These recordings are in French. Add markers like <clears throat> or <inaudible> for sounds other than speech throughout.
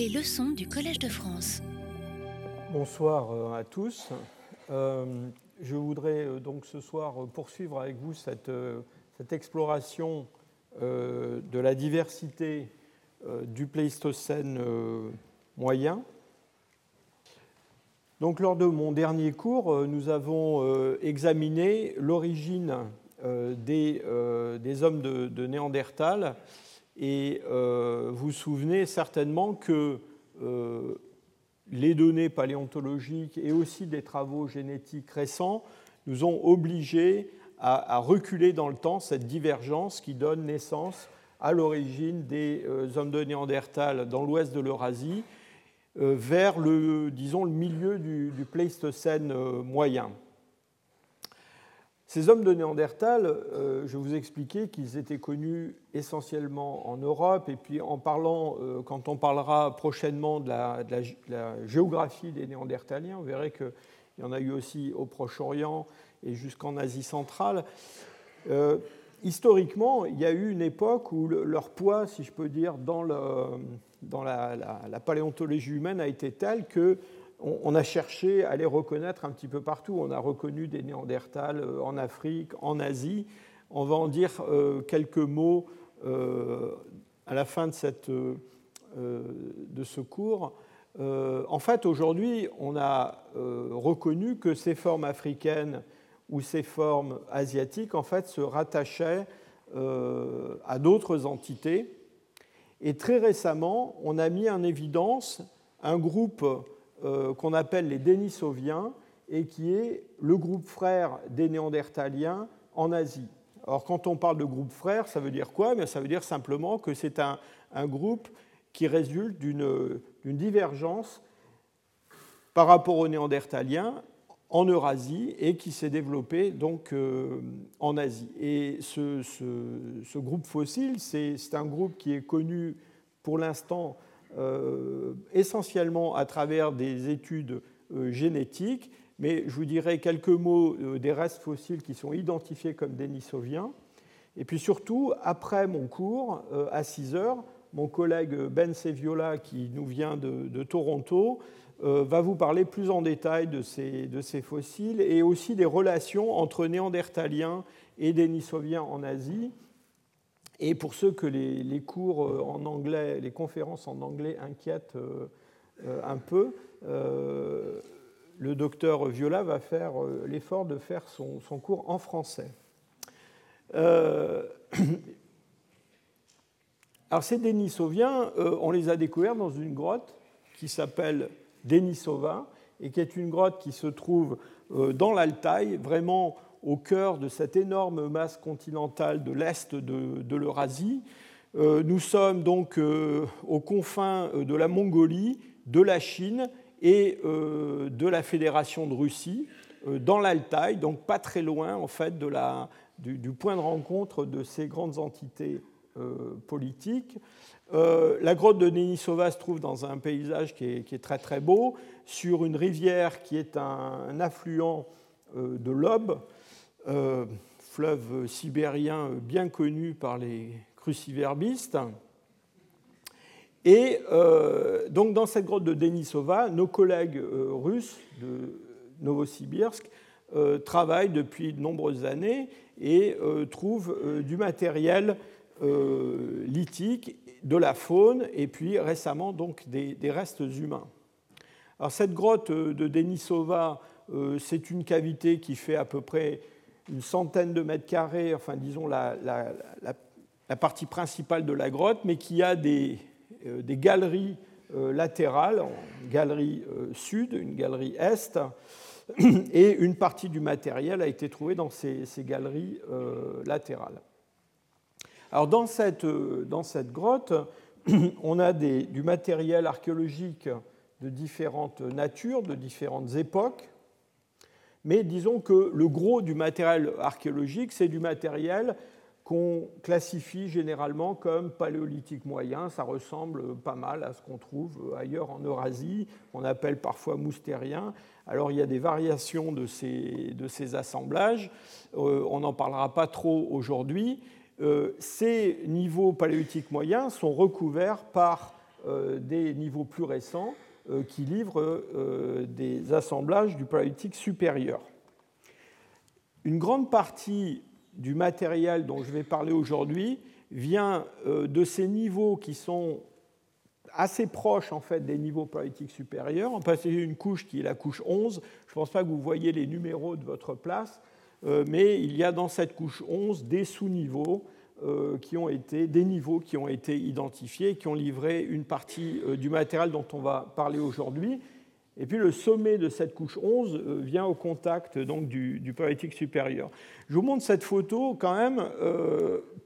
Les leçons du Collège de France. Bonsoir euh, à tous. Euh, je voudrais euh, donc ce soir poursuivre avec vous cette, exploration de la diversité du Pléistocène moyen. Donc, lors de mon dernier cours, nous avons examiné l'origine des, hommes de Néandertal et vous vous souvenez certainement que les données paléontologiques et aussi des travaux génétiques récents nous ont obligés à, reculer dans le temps cette divergence qui donne naissance à l'origine des euh, hommes de Néandertal dans l'ouest de l'Eurasie euh, vers le, disons, le milieu du, Pléistocène euh, moyen. Ces hommes de Néandertal, euh, je vous expliquais qu'ils étaient connus essentiellement en Europe, et puis en parlant, euh, quand on parlera prochainement de la, géographie des Néandertaliens, vous verrez qu'il y en a eu aussi au Proche-Orient et jusqu'en Asie centrale. Euh, historiquement, il y a eu une époque où leur poids, si je peux dire, dans, la, paléontologie humaine a été tel que on a cherché à les reconnaître un petit peu partout. On a reconnu des Néandertals euh, en Afrique, en Asie. On va en dire euh, quelques mots euh, à la fin de, de ce cours. En fait, aujourd'hui, on a reconnu que ces formes africaines ou ces formes asiatiques en fait, se rattachaient à d'autres entités. Et très récemment, on a mis en évidence un groupe euh, qu'on appelle les Denisoviens et qui est le groupe frère des Néandertaliens en Asie. Alors quand on parle de groupe frère, ça veut dire quoi? Ça veut dire simplement que c'est un, groupe qui résulte d'une divergence par rapport aux Néandertaliens en Eurasie et qui s'est développé donc euh, en Asie. Et ce, ce groupe fossile, c'est un groupe qui est connu pour l'instant essentiellement à travers des études euh, génétiques, mais je vous dirai quelques mots euh, des restes fossiles qui sont identifiés comme dénisoviens. Et puis surtout, après mon cours, à 6 heures, mon collègue Ben Seviola, qui nous vient de, Toronto, va vous parler plus en détail de ces, de ces, fossiles et aussi des relations entre néandertaliens et dénisoviens en Asie et pour ceux que les, cours euh, en anglais, les conférences en anglais inquiètent euh, euh, un peu, le docteur Viola va faire l'effort de faire son, cours en français. <coughs> alors ces Denisoviens, on les a découverts dans une grotte qui s'appelle Denisova et qui est une grotte qui se trouve dans l'Altaï, vraiment au cœur de cette énorme masse continentale de l'Est de, l'Eurasie. Euh, nous sommes donc euh, aux confins euh, de la Mongolie, de la Chine et de la Fédération de Russie, dans l'Altaï, donc pas très loin en fait de la, du, point de rencontre de ces grandes entités politiques. la grotte de Denisova se trouve dans un paysage qui est, très très beau, sur une rivière qui est un, affluent de l'Ob, euh, fleuve sibérien bien connu par les cruciverbistes. Et euh, donc dans cette grotte de Denisova, nos collègues euh, russes de Novosibirsk travaillent depuis de nombreuses années et trouvent du matériel lithique, de la faune et puis récemment donc des, des restes humains. Alors cette grotte de Denisova, c'est une cavité qui fait à peu près une centaine de mètres carrés, enfin disons la, partie principale de la grotte, mais qui a des, euh, galeries euh, latérales, une galerie euh, sud, une galerie est, <coughs> et une partie du matériel a été trouvée dans ces, galeries latérales. Alors dans cette, dans cette grotte, <coughs> on a du matériel archéologique de différentes natures, de différentes époques, mais disons que le gros du matériel archéologique, c'est du matériel qu'on classifie généralement comme paléolithique moyen. Ça ressemble pas mal à ce qu'on trouve ailleurs en Eurasie, on appelle parfois moustérien. Alors il y a des variations de ces, assemblages, euh, on n'en parlera pas trop aujourd'hui. Euh, ces niveaux paléolithiques moyens sont recouverts par des niveaux plus récents qui livrent des assemblages du paléolithique supérieur. Une grande partie du matériel dont je vais parler aujourd'hui vient de ces niveaux qui sont assez proches en fait des niveaux paléolithiques supérieurs. On passe une couche qui est la couche 11. Je ne pense pas que vous voyez les numéros de votre place, mais il y a dans cette couche 11 des sous-niveaux euh, qui ont été des niveaux qui ont été identifiés, qui ont livré une partie euh, du matériel dont on va parler aujourd'hui. Et puis le sommet de cette couche 11 euh, vient au contact donc, du, du supérieur. Je vous montre cette photo quand même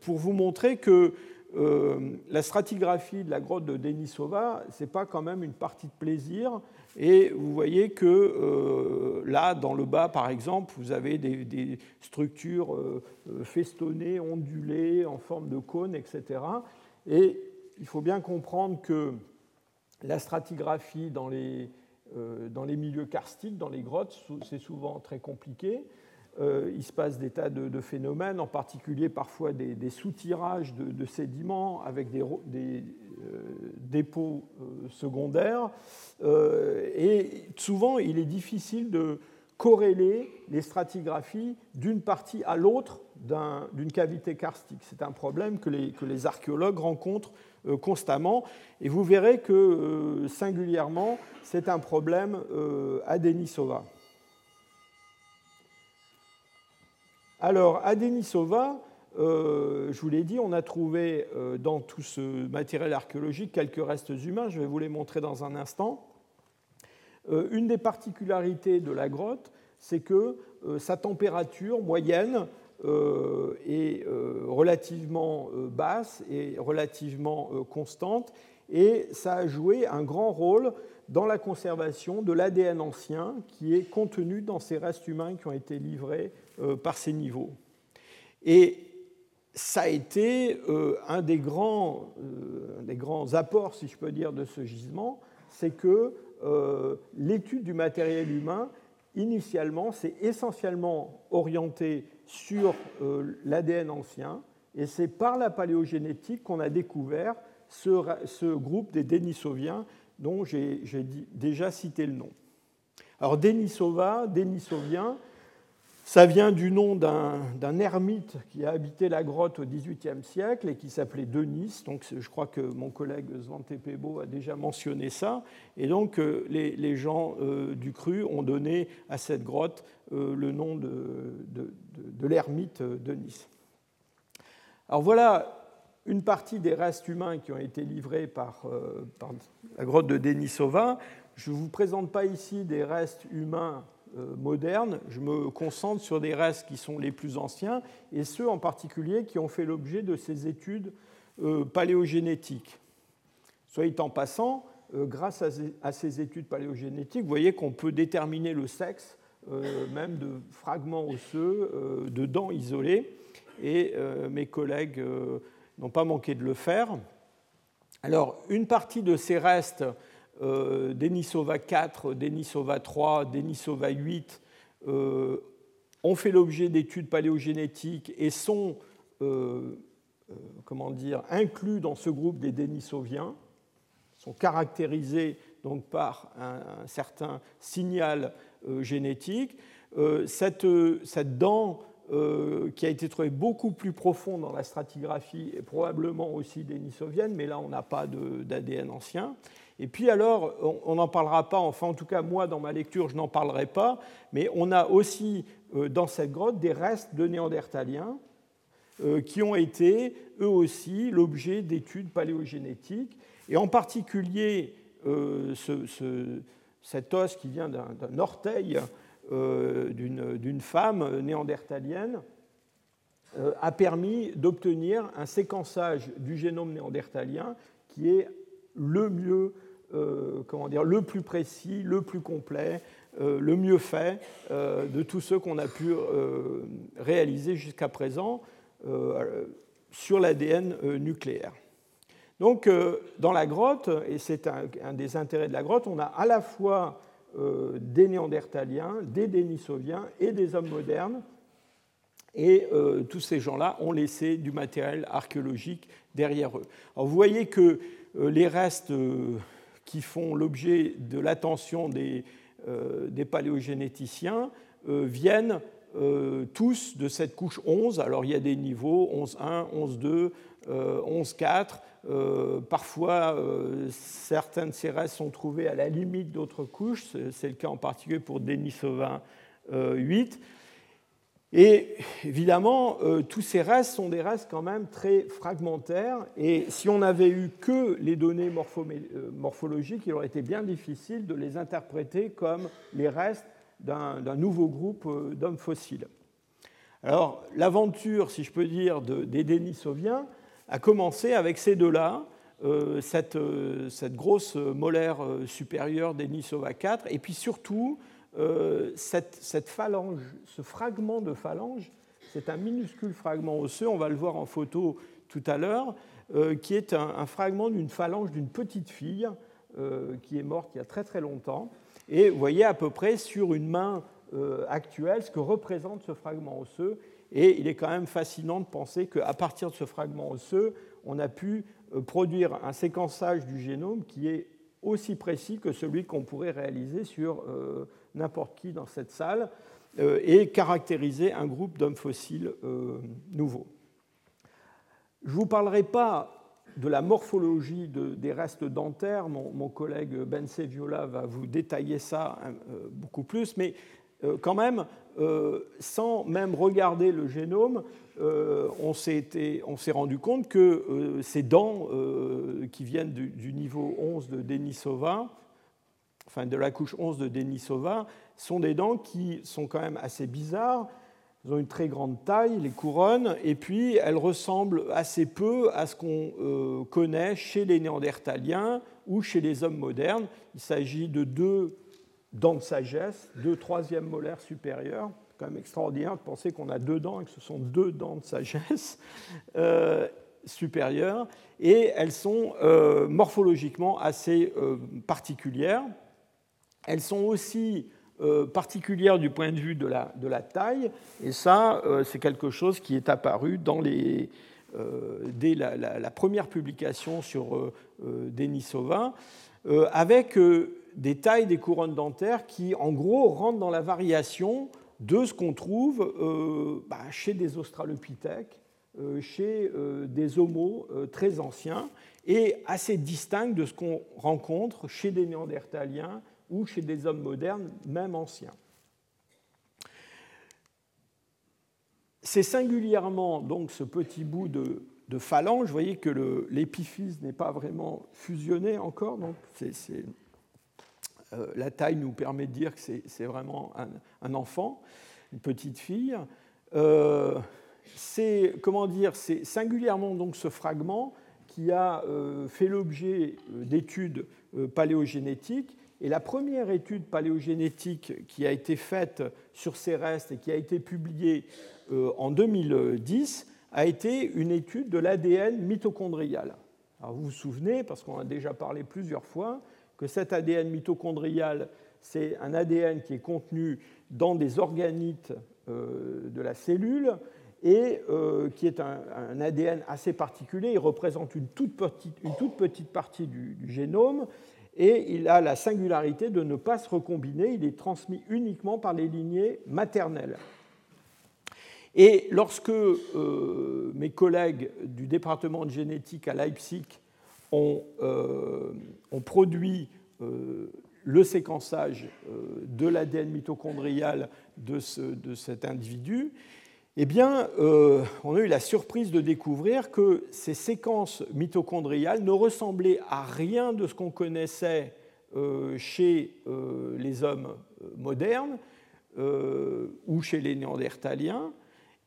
pour vous montrer que la stratigraphie de la grotte de Denisova, ce n'est pas quand même une partie de plaisir. Et vous voyez que euh, là, dans le bas, par exemple, vous avez des, structures euh, festonnées, ondulées, en forme de cône, etc. Et il faut bien comprendre que la stratigraphie dans les, euh, dans les milieux karstiques, dans les grottes, c'est souvent très compliqué. Il se passe des tas de, phénomènes, en particulier parfois des, des soutirages de, sédiments avec des, euh, dépôts euh, secondaires. Euh, et souvent, il est difficile de corréler les stratigraphies d'une partie à l'autre d'une cavité karstique. C'est un problème que les, que les archéologues rencontrent constamment. Et vous verrez que singulièrement, c'est un problème à Denisova. Alors, à Denisova, euh, je vous l'ai dit, on a trouvé euh, dans tout ce matériel archéologique quelques restes humains, je vais vous les montrer dans un instant. Euh, une des particularités de la grotte, c'est que sa température moyenne est relativement basse et relativement constante, et ça a joué un grand rôle dans la conservation de l'ADN ancien qui est contenu dans ces restes humains qui ont été livrés par ces niveaux. Et ça a été euh, un des grands, euh, des grands, apports, si je peux dire, de ce gisement, c'est que euh, l'étude du matériel humain, initialement, s'est essentiellement orientée sur l'ADN ancien, et c'est par la paléogénétique qu'on a découvert ce, ce, groupe des Denisoviens dont j'ai déjà cité le nom. Alors Denisova, Denisovien, ça vient du nom d'un ermite qui a habité la grotte au XVIIIe siècle et qui s'appelait Denis. Donc, je crois que mon collègue Svante Pebo a déjà mentionné ça. Et donc, euh, les, gens euh, du cru ont donné à cette grotte euh, le nom de, de, l'ermite Denis. Alors voilà une partie des restes humains qui ont été livrés par, par la grotte de Denisova. Je ne vous présente pas ici des restes humains moderne, je me concentre sur des restes qui sont les plus anciens et ceux en particulier qui ont fait l'objet de ces études euh, paléogénétiques. Soit en passant, euh, grâce à ces études paléogénétiques, vous voyez qu'on peut déterminer le sexe même de fragments osseux, de dents isolées, et mes collègues n'ont pas manqué de le faire. Alors, une partie de ces restes euh, Denisova 4, Denisova 3, Denisova 8 euh, ont fait l'objet d'études paléogénétiques et sont euh, comment dire, inclus dans ce groupe des Denisoviens, sont caractérisés donc par un, certain signal génétique. Cette, cette, dent qui a été trouvée beaucoup plus profonde dans la stratigraphie est probablement aussi denisovienne, mais là on n'a pas d'ADN ancien. Et puis alors, on n'en parlera pas, enfin en tout cas moi dans ma lecture je n'en parlerai pas, mais on a aussi euh, dans cette grotte des restes de néandertaliens euh, qui ont été eux aussi l'objet d'études paléogénétiques, et en particulier euh, cet os qui vient d'un orteil d'une femme néandertalienne a permis d'obtenir un séquençage du génome néandertalien qui est le mieux euh, comment dire, le plus précis, le plus complet, euh, le mieux fait euh, de tous ceux qu'on a pu réaliser jusqu'à présent sur l'ADN nucléaire. Donc, dans la grotte, et c'est un, des intérêts de la grotte, on a à la fois des néandertaliens, des dénisoviens et des hommes modernes. Et tous ces gens-là ont laissé du matériel archéologique derrière eux. Alors, vous voyez que les restes qui font l'objet de l'attention des, des paléogénéticiens viennent tous de cette couche 11. Alors il y a des niveaux 11.1, 11.2, 11.4. Euh, parfois, euh, certains de ces restes sont trouvés à la limite d'autres couches. C'est le cas en particulier pour Denisova 8. Et évidemment, euh, tous ces restes sont des restes quand même très fragmentaires. Et si on n'avait eu que les données morphologiques, il aurait été bien difficile de les interpréter comme les restes d'un nouveau groupe d'hommes fossiles. Alors, l'aventure, si je peux dire, des Denisoviens, a commencé avec ces deux-là, euh, euh, cette, grosse molaire euh, supérieure d'Enisova 4, et puis surtout cette, phalange, ce fragment de phalange, c'est un minuscule fragment osseux, on va le voir en photo tout à l'heure, qui est un, fragment d'une phalange d'une petite fille qui est morte il y a très très longtemps. Et vous voyez à peu près sur une main actuelle ce que représente ce fragment osseux. Et il est quand même fascinant de penser qu'à partir de ce fragment osseux, on a pu euh, produire un séquençage du génome qui est aussi précis que celui qu'on pourrait réaliser sur euh, n'importe qui dans cette salle euh, et caractériser un groupe d'hommes fossiles nouveaux. Je ne vous parlerai pas de la morphologie des restes dentaires, mon, collègue Ben Viola va vous détailler ça beaucoup plus, mais euh, quand même, euh, sans même regarder le génome, euh, on s'est rendu compte que ces dents qui viennent du, niveau 11 de Denisova, enfin de la couche 11 de Denisova, sont des dents qui sont quand même assez bizarres. Elles ont une très grande taille, les couronnes, et puis elles ressemblent assez peu à ce qu'on connaît chez les Néandertaliens ou chez les hommes modernes. Il s'agit de deux dents de sagesse, deux troisièmes molaires supérieurs. quand même extraordinaire de penser qu'on a deux dents et que ce sont deux dents de sagesse euh, supérieures. Et elles sont euh, morphologiquement assez euh, particulières. Elles sont aussi particulières du point de vue de la, taille. Et ça, c'est quelque chose qui est apparu les, dès la, première publication sur Denisova, avec des tailles des couronnes dentaires qui, en gros, rentrent dans la variation de ce qu'on trouve euh, bah, chez des australopithèques, euh, chez euh, des homos très anciens, et assez distincts de ce qu'on rencontre chez des néandertaliens ou chez des hommes modernes, même anciens. C'est singulièrement donc ce petit bout de, phalange. Vous voyez que l'épiphyse n'est pas vraiment fusionné encore, donc euh, la taille nous permet de dire que c'est vraiment un, enfant, une petite fille. Euh, c'est comment dire, c'est singulièrement donc ce fragment qui a euh, fait l'objet d'études paléogénétiques. Et la première étude paléogénétique qui a été faite sur ces restes et qui a été publiée en 2010 a été une étude de l'ADN mitochondrial. Alors vous vous souvenez, parce qu'on a déjà parlé plusieurs fois, que cet ADN mitochondrial, c'est un ADN qui est contenu dans des organites euh, de la cellule et euh, qui est un, ADN assez particulier. Il représente une toute petite, une toute petite partie du, génome et il a la singularité de ne pas se recombiner. Il est transmis uniquement par les lignées maternelles. Et lorsque euh, mes collègues du département de génétique à Leipzig euh, ont, produit euh, le séquençage euh, de l'ADN mitochondrial de, cet individu, eh bien, on a eu la surprise de découvrir que ces séquences mitochondriales ne ressemblaient à rien de ce qu'on connaissait chez les hommes modernes ou chez les néandertaliens,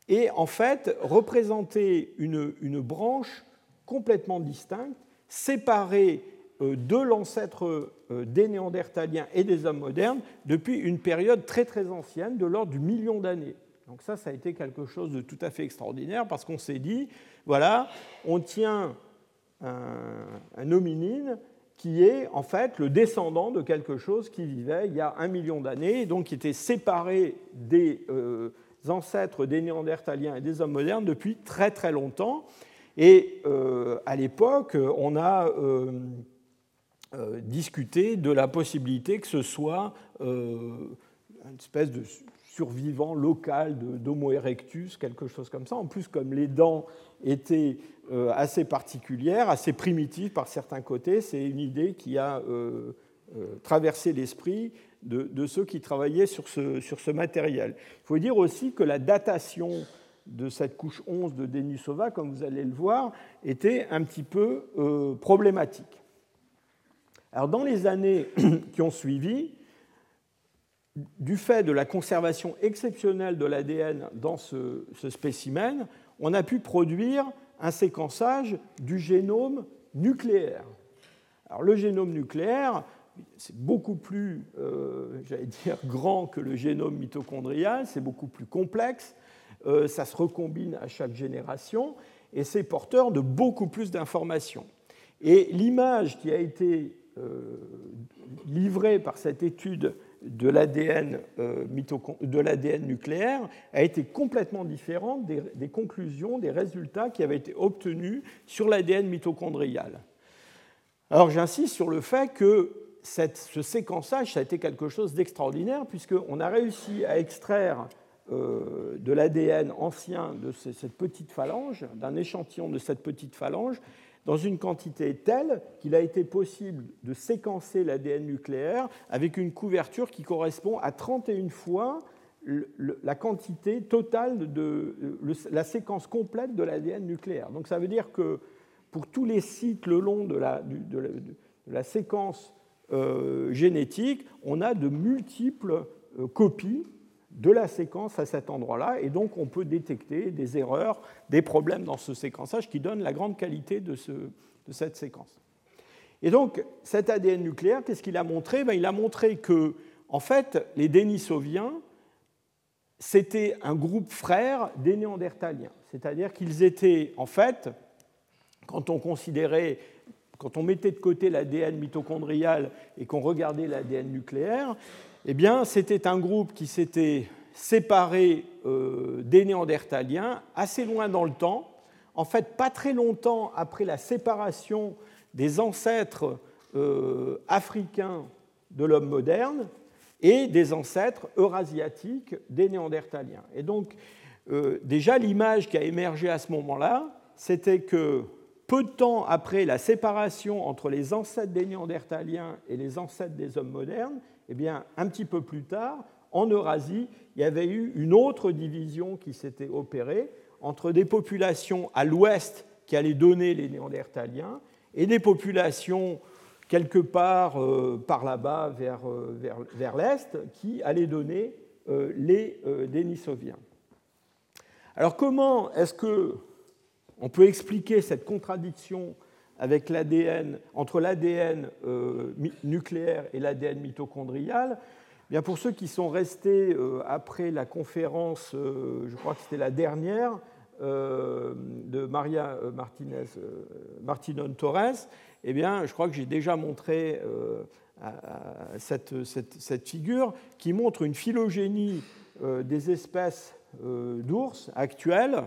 et en fait représentaient une branche complètement distincte séparés euh, de l'ancêtre euh, des Néandertaliens et des hommes modernes depuis une période très très ancienne, de l'ordre du million d'années. Donc ça, ça a été quelque chose de tout à fait extraordinaire parce qu'on s'est dit, voilà, on tient un, hominine qui est en fait le descendant de quelque chose qui vivait il y a un million d'années, donc qui était séparé des euh, ancêtres des Néandertaliens et des hommes modernes depuis très très longtemps. Et à l'époque, on a discuté de la possibilité que ce soit une espèce de survivant local d'Homo erectus, quelque chose comme ça. En plus, comme les dents étaient euh, assez particulières, assez primitives par certains côtés, c'est une idée qui a euh, euh, traversé l'esprit de, ceux qui travaillaient sur ce, sur ce matériel. Il faut dire aussi que la datation de cette couche 11 de Denisova, comme vous allez le voir, était un petit peu problématique. Alors, dans les années <clears throat> qui ont suivi, du fait de la conservation exceptionnelle de l'ADN dans ce, spécimen, on a pu produire un séquençage du génome nucléaire. Alors, le génome nucléaire, c'est beaucoup plus, euh, j'allais dire, grand que le génome mitochondrial, c'est beaucoup plus complexe, euh, ça se recombine à chaque génération, et c'est porteur de beaucoup plus d'informations. Et l'image qui a été euh, livrée par cette étude de l'ADN euh, nucléaire a été complètement différente des, conclusions, des résultats qui avaient été obtenus sur l'ADN mitochondrial. Alors j'insiste sur le fait que ce séquençage, ça a été quelque chose d'extraordinaire, puisqu'on a réussi à extraire euh, de l'ADN ancien de cette petite phalange, d'un échantillon de cette petite phalange, dans une quantité telle qu'il a été possible de séquencer l'ADN nucléaire avec une couverture qui correspond à 31 fois la quantité totale de la séquence complète de l'ADN nucléaire. Donc ça veut dire que pour tous les sites le long de la, séquence euh, génétique, on a de multiples euh, copies de la séquence à cet endroit-là, et donc on peut détecter des erreurs, des problèmes dans ce séquençage qui donnent la grande qualité de, cette séquence. Et donc cet ADN nucléaire, qu'est-ce qu'il a montré? Ben, Il a montré que, en fait, les Denisoviens, c'était un groupe frère des Néandertaliens, c'est-à-dire qu'ils étaient, en fait, quand on considérait quand on mettait de côté l'ADN mitochondrial et qu'on regardait l'ADN nucléaire, eh bien, c'était un groupe qui s'était séparé euh, des Néandertaliens assez loin dans le temps, en fait pas très longtemps après la séparation des ancêtres euh, africains de l'homme moderne et des ancêtres eurasiatiques des Néandertaliens. Et donc, euh, déjà, l'image qui a émergé à ce moment-là, c'était que peu de temps après la séparation entre les ancêtres des Néandertaliens et les ancêtres des hommes modernes, eh bien, un petit peu plus tard, en Eurasie, il y avait eu une autre division qui s'était opérée entre des populations à l'ouest qui allaient donner les Néandertaliens et des populations quelque part euh, par là-bas vers, euh, vers, vers l'est qui allaient donner euh, les Denisoviens. Alors comment est-ce que on peut expliquer cette contradiction avec l'ADN, entre l'ADN euh, nucléaire et l'ADN mitochondrial, eh Bien pour ceux qui sont restés euh, après la conférence, euh, je crois que c'était la dernière, de Maria Martinez, Martinon Torres, eh bien, je crois que j'ai déjà montré cette, figure qui montre une phylogénie des espèces d'ours actuelles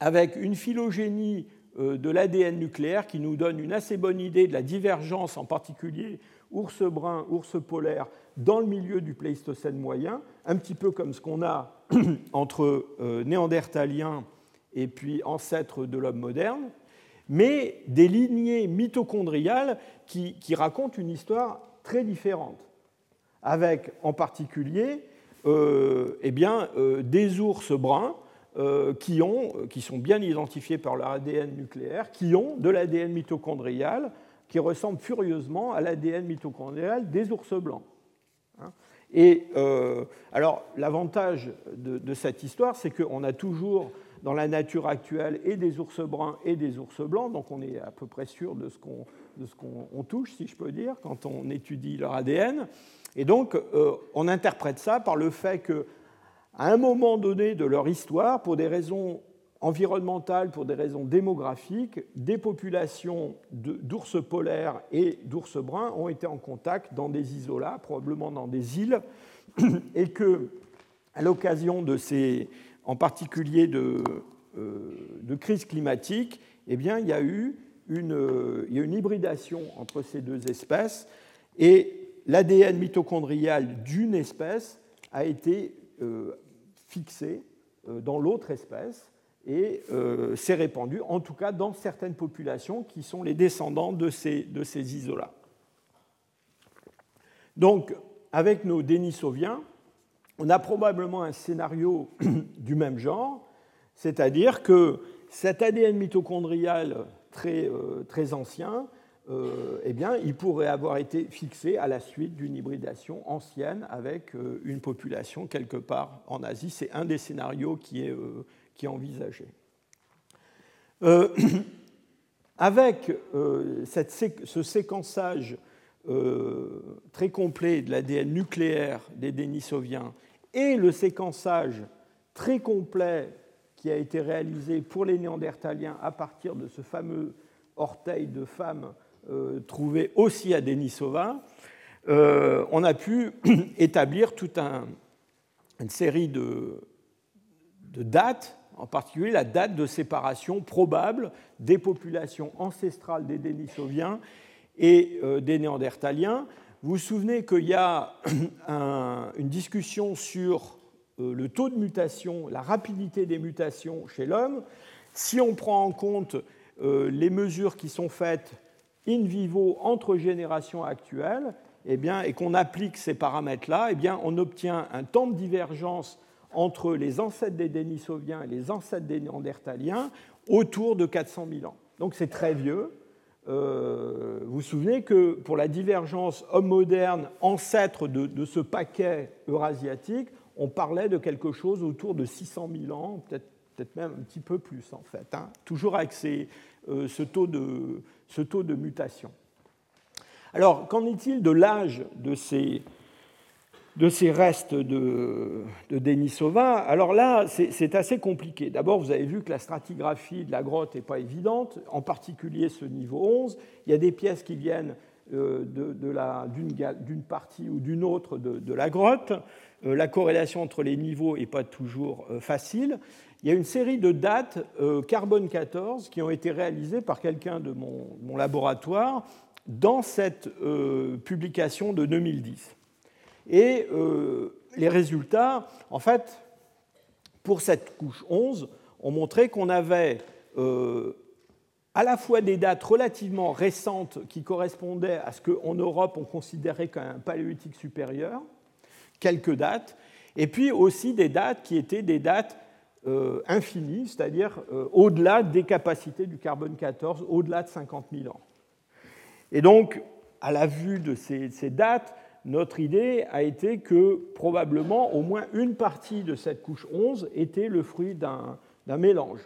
avec une phylogénie de l'ADN nucléaire qui nous donne une assez bonne idée de la divergence, en particulier ours brun, ours polaire, dans le milieu du Pléistocène moyen, un petit peu comme ce qu'on a <clears throat> entre euh, néandertaliens et puis ancêtres de l'homme moderne, mais des lignées mitochondriales qui, racontent une histoire très différente, avec en particulier euh, eh bien, des ours bruns euh, qui, ont, euh, qui sont bien identifiés par leur ADN nucléaire, qui ont de l'ADN mitochondrial qui ressemble furieusement à l'ADN mitochondrial des ours blancs. Hein. Et euh, alors, l'avantage de, cette histoire, c'est qu'on a toujours dans la nature actuelle et des ours bruns et des ours blancs, donc on est à peu près sûr de ce qu'on touche, si je peux dire, quand on étudie leur ADN. Et donc, on interprète ça par le fait que à un moment donné de leur histoire, pour des raisons environnementales, pour des raisons démographiques, des populations d'ours polaires et d'ours bruns ont été en contact dans des isolats, probablement dans des îles, <clears throat> et que, l'occasion de ces, en particulier de, de crise climatique, eh bien, il y a eu une, il y a une hybridation entre ces deux espèces et l'ADN mitochondrial d'une espèce a été fixé dans l'autre espèce et s'est répandu, en tout cas dans certaines populations qui sont les descendants de ces, de ces isolats. Donc, avec nos Denisoviens, on a probablement un scénario <clears throat> du même genre, c'est-à-dire que cet ADN mitochondrial très, euh, très ancien, euh, eh bien, il pourrait avoir été fixé à la suite d'une hybridation ancienne avec euh, une population quelque part en Asie. C'est un des scénarios qui est, qui est envisagé. <clears throat> avec ce séquençage euh, très complet de l'ADN nucléaire des Denisoviens et le séquençage très complet qui a été réalisé pour les Néandertaliens à partir de ce fameux orteil de femme euh, trouvé aussi à Denisova, euh, on a pu <clears throat> établir toute une série de, dates, en particulier la date de séparation probable des populations ancestrales des Denisoviens et euh, des Néandertaliens. Vous vous souvenez qu'il y a <clears throat> une discussion sur le taux de mutation, la rapidité des mutations chez l'homme. Si on prend en compte les mesures qui sont faites in vivo entre générations actuelles, eh bien, et qu'on applique ces paramètres-là, eh bien, on obtient un temps de divergence entre les ancêtres des Denisoviens et les ancêtres des Néandertaliens autour de 400 000 ans. Donc c'est très vieux. Euh, vous vous souvenez que pour la divergence homme moderne, ancêtre de, ce paquet eurasiatique, on parlait de quelque chose autour de 600 000 ans, peut-être même un petit peu plus en fait, hein. toujours avec euh, ce, taux de, mutation. Alors, qu'en est-il de l'âge de ces, de ces restes de, de Denisova? Alors là, c'est assez compliqué. D'abord, vous avez vu que la stratigraphie de la grotte n'est pas évidente, en particulier ce niveau 11. Il y a des pièces qui viennent euh, d'une partie ou d'une autre de, la grotte. Euh, la corrélation entre les niveaux n'est pas toujours euh, facile. Il y a une série de dates carbone 14 qui ont été réalisées par quelqu'un de mon, laboratoire dans cette publication de 2010. Et euh, les résultats, en fait, pour cette couche 11, ont montré qu'on avait euh, à la fois des dates relativement récentes qui correspondaient à ce qu'en Europe on considérait comme un paléolithique supérieur, quelques dates, et puis aussi des dates qui étaient des dates euh, infinies, c'est-à-dire au-delà des capacités du carbone 14, au-delà de 50 000 ans. Et donc, à la vue de ces dates, notre idée a été que probablement au moins une partie de cette couche 11 était le fruit d'un mélange.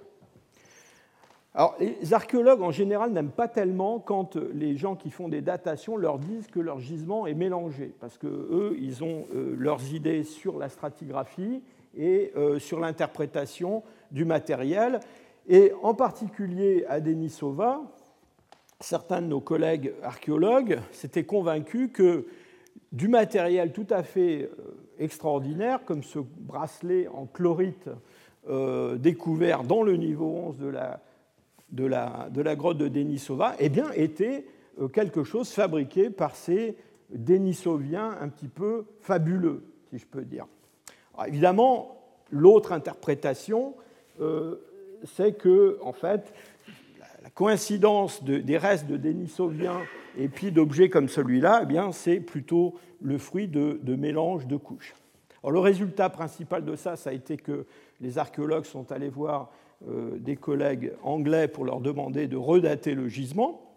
Alors, les archéologues en général n'aiment pas tellement quand les gens qui font des datations leur disent que leur gisement est mélangé, parce qu'eux, ils ont euh, leurs idées sur la stratigraphie et euh, sur l'interprétation du matériel. Et en particulier à Denisova, certains de nos collègues archéologues s'étaient convaincus que du matériel tout à fait euh, extraordinaire, comme ce bracelet en chlorite euh, découvert dans le niveau 11 de la, de la, de la grotte de Denisova, eh bien, était euh, quelque chose fabriqué par ces Denisoviens un petit peu fabuleux, si je peux dire. évidemment, l'autre interprétation, c'est que, en fait, la coïncidence des restes de Denisoviens et puis d'objets comme celui-là, eh c'est plutôt le fruit de, mélanges de couches. Alors, le résultat principal de ça, ça a été que les archéologues sont allés voir euh, des collègues anglais pour leur demander de redater le gisement.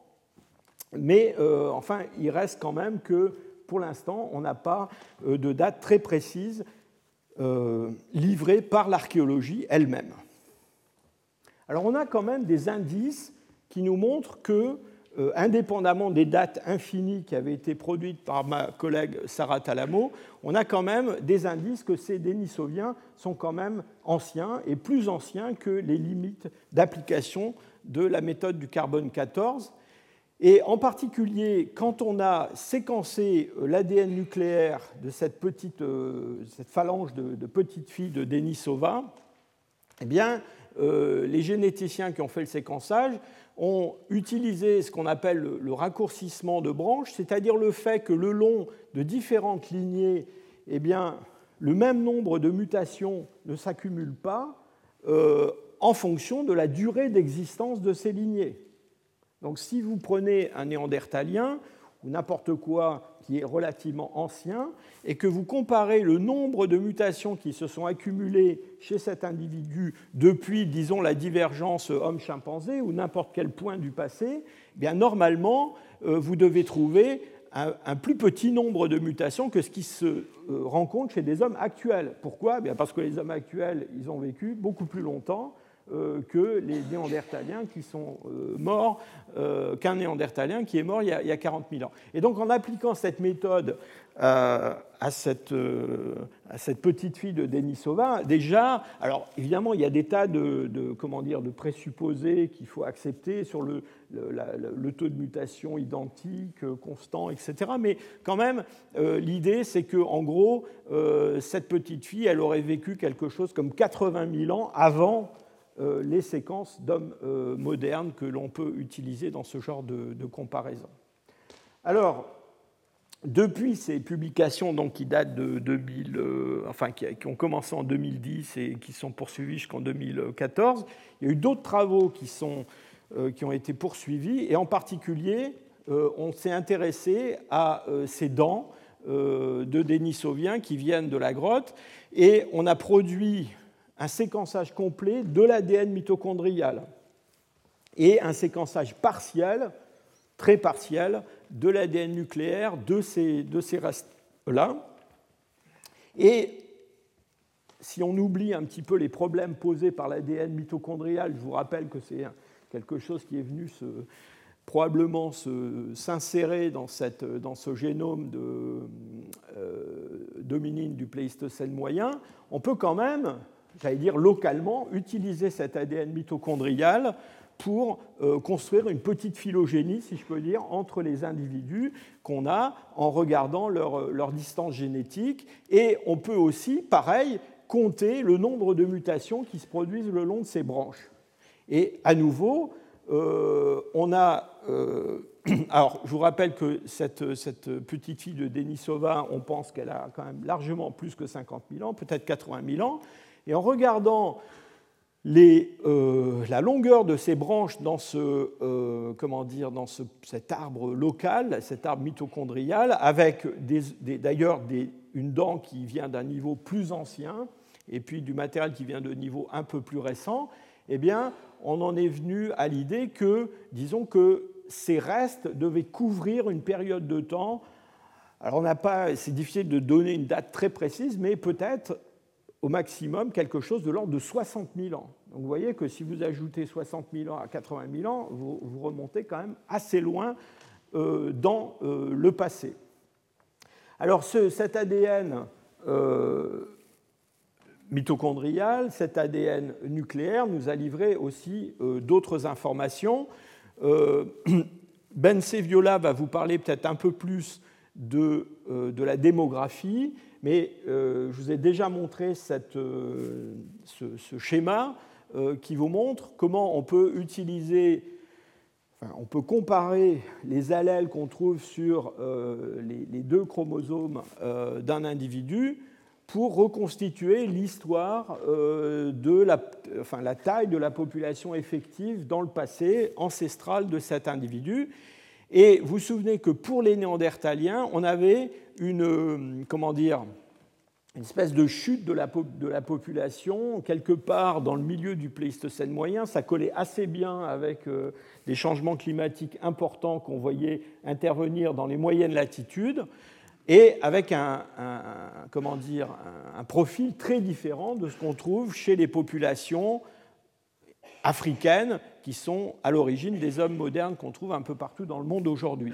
Mais euh, enfin, il reste quand même que pour l'instant, on n'a pas euh, de date très précise livrée par l'archéologie elle-même. Alors on a quand même des indices qui nous montrent que euh, indépendamment des dates infinies qui avaient été produites par ma collègue Sarah Talamo, on a quand même des indices que ces Denisoviens sont quand même anciens et plus anciens que les limites d'application de la méthode du carbone 14. Et en particulier, quand on a séquencé euh, l'ADN nucléaire de cette, petite, euh, cette phalange de, petites filles de Denisova, eh bien, les généticiens qui ont fait le séquençage ont utilisé ce qu'on appelle le, raccourcissement de branches, c'est-à-dire le fait que le long de différentes lignées, eh le même nombre de mutations ne s'accumule pas euh, en fonction de la durée d'existence de ces lignées. Donc si vous prenez un néandertalien ou n'importe quoi qui est relativement ancien et que vous comparez le nombre de mutations qui se sont accumulées chez cet individu depuis, disons, la divergence homme-chimpanzé ou n'importe quel point du passé, eh bien normalement, euh, vous devez trouver un, plus petit nombre de mutations que ce qui se euh, rencontre chez des hommes actuels. Pourquoi? Eh bien Parce que les hommes actuels, ils ont vécu beaucoup plus longtemps que les néandertaliens qui sont euh, morts, euh, qu'un néandertalien qui est mort il y, a, 40 000 ans. Et donc en appliquant cette méthode à cette, à, cette, petite fille de Denisova, déjà, alors évidemment il y a des tas de, comment dire, de présupposés qu'il faut accepter sur le, le, taux de mutation identique, constant, etc. Mais quand même, l'idée c'est que en gros, cette petite fille, elle aurait vécu quelque chose comme 80 000 ans avant euh, les séquences d'hommes euh, modernes que l'on peut utiliser dans ce genre de, comparaison. Alors, depuis ces publications donc, qui datent de 2000, euh, enfin qui, ont commencé en 2010 et qui sont poursuivies jusqu'en 2014, il y a eu d'autres travaux qui, sont, qui ont été poursuivis et en particulier, on s'est intéressé à ces dents de Denisovien qui viennent de la grotte et on a produit un séquençage complet de l'ADN mitochondrial et un séquençage partiel, très partiel, de l'ADN nucléaire de ces, de ces restes-là. Et si on oublie un petit peu les problèmes posés par l'ADN mitochondrial, je vous rappelle que c'est quelque chose qui est venu se, probablement s'insérer dans, ce génome de euh, dominine du Pléistocène moyen, on peut quand même j'allais dire localement, utiliser cet ADN mitochondrial pour euh, construire une petite phylogénie, si je peux dire, entre les individus qu'on a en regardant leur, euh, leur, distance génétique. Et on peut aussi, pareil, compter le nombre de mutations qui se produisent le long de ces branches. Et à nouveau, euh, on a... <clears throat> alors, je vous rappelle que cette, cette, petite fille de Denisova, on pense qu'elle a quand même largement plus que 50 000 ans, peut-être 80 000 ans. Et en regardant euh, la longueur de ces branches dans, ce, euh, comment dire, dans cet arbre local, cet arbre mitochondrial, avec d'ailleurs une dent qui vient d'un niveau plus ancien et puis du matériel qui vient de niveau un peu plus récent, eh bien, on en est venu à l'idée que, disons que ces restes devaient couvrir une période de temps. Alors, on n'a pas, c'est difficile de donner une date très précise, mais peut-être au maximum quelque chose de l'ordre de 60 000 ans. Donc vous voyez que si vous ajoutez 60 000 ans à 80 000 ans, vous, remontez quand même assez loin euh, dans euh, le passé. Alors cet ADN euh, mitochondrial, cet ADN nucléaire nous a livré aussi d'autres informations. <clears throat> ben Seviola va vous parler peut-être un peu plus de, de la démographie mais euh, je vous ai déjà montré euh, ce, schéma euh, qui vous montre comment on peut utiliser, on peut comparer les allèles qu'on trouve sur les, deux chromosomes d'un individu pour reconstituer l'histoire de la, enfin, la taille de la population effective dans le passé ancestral de cet individu. Et vous vous souvenez que pour les Néandertaliens, on avait une, comment dire, une espèce de chute de la, de la, population quelque part dans le milieu du Pléistocène moyen. Ça collait assez bien avec euh, des changements climatiques importants qu'on voyait intervenir dans les moyennes latitudes et avec un, comment dire, un profil très différent de ce qu'on trouve chez les populations africaines qui sont à l'origine des hommes modernes qu'on trouve un peu partout dans le monde aujourd'hui.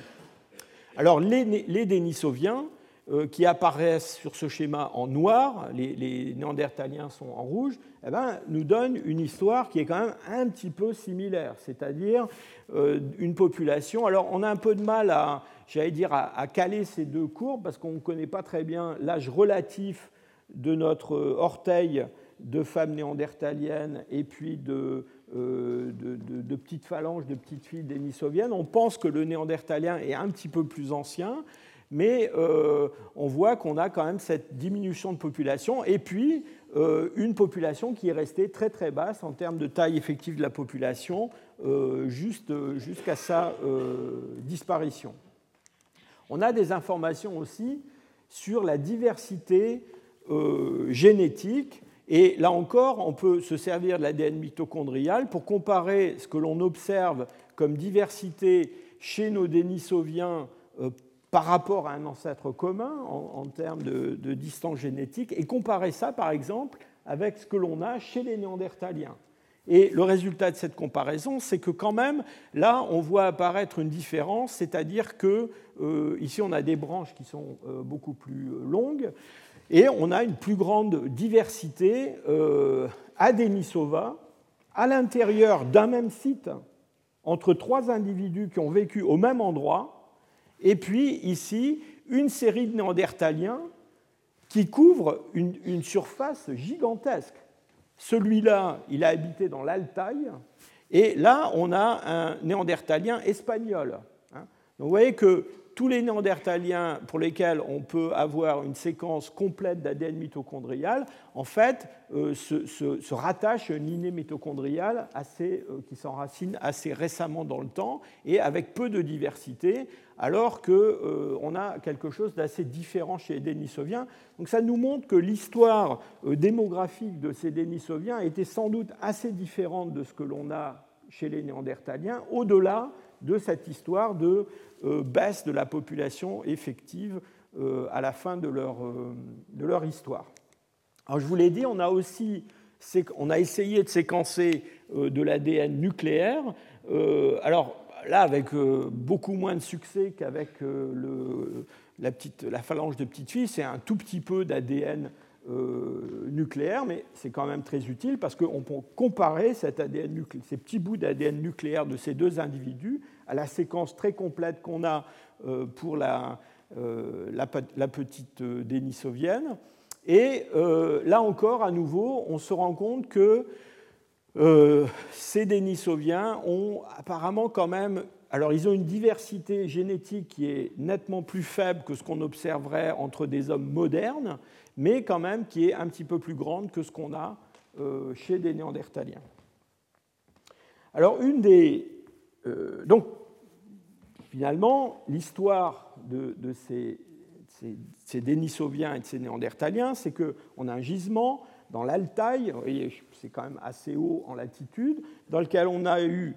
Alors les, Dénisoviens, euh, qui apparaissent sur ce schéma en noir, les, néandertaliens sont en rouge, eh ben, nous donnent une histoire qui est quand même un petit peu similaire, c'est-à-dire euh, une population. Alors on a un peu de mal à, j'allais dire, à, caler ces deux courbes parce qu'on ne connaît pas très bien l'âge relatif de notre orteil de femmes néandertaliennes et puis de, de, petites phalanges, de petites filles dénisoviennes. On pense que le néandertalien est un petit peu plus ancien, mais on voit qu'on a quand même cette diminution de population. Et puis, euh, une population qui est restée très très basse en termes de taille effective de la population euh, jusqu'à sa euh, disparition. On a des informations aussi sur la diversité génétique et là encore, on peut se servir de l'ADN mitochondrial pour comparer ce que l'on observe comme diversité chez nos Denisoviens par rapport à un ancêtre commun en, termes de, distance génétique et comparer ça, par exemple, avec ce que l'on a chez les néandertaliens. Et le résultat de cette comparaison, c'est que quand même, là, on voit apparaître une différence, c'est-à-dire que euh, ici, on a des branches qui sont euh, beaucoup plus euh, longues, et on a une plus grande diversité à Denisova, à l'intérieur d'un même site, entre trois individus qui ont vécu au même endroit, et puis ici, une série de néandertaliens qui couvrent une, surface gigantesque. Celui-là, il a habité dans l'Altaï, et là, on a un néandertalien espagnol. Hein. Donc vous voyez que tous les néandertaliens pour lesquels on peut avoir une séquence complète d'ADN mitochondrial, en fait, euh, se, rattachent à une lignée mitochondriale assez, euh, qui s'enracine assez récemment dans le temps et avec peu de diversité, alors qu'on euh, a quelque chose d'assez différent chez les Denisoviens. Donc ça nous montre que l'histoire démographique de ces Denisoviens était sans doute assez différente de ce que l'on a chez les Néandertaliens, au-delà de cette histoire de euh, baisse de la population effective euh, à la fin de leur, euh, de leur histoire. Alors, je vous l'ai dit, on a aussi on a essayé de séquencer de l'ADN nucléaire. alors là, avec beaucoup moins de succès qu'avec la, la, phalange de petites filles, c'est un tout petit peu d'ADN nucléaire, mais c'est quand même très utile parce qu'on peut comparer ces petits bouts d'ADN nucléaire de ces deux individus à la séquence très complète qu'on a euh, pour la, euh, petite euh, dénisovienne. Et là encore, à nouveau, on se rend compte que ces dénisoviens ont apparemment quand même alors, ils ont une diversité génétique qui est nettement plus faible que ce qu'on observerait entre des hommes modernes, mais quand même qui est un petit peu plus grande que ce qu'on a chez des néandertaliens. Alors, une des. donc, finalement, l'histoire de, ces, ces, Denisoviens et de ces Néandertaliens, c'est qu'on a un gisement dans l'Altaï, c'est quand même assez haut en latitude, dans lequel on a eu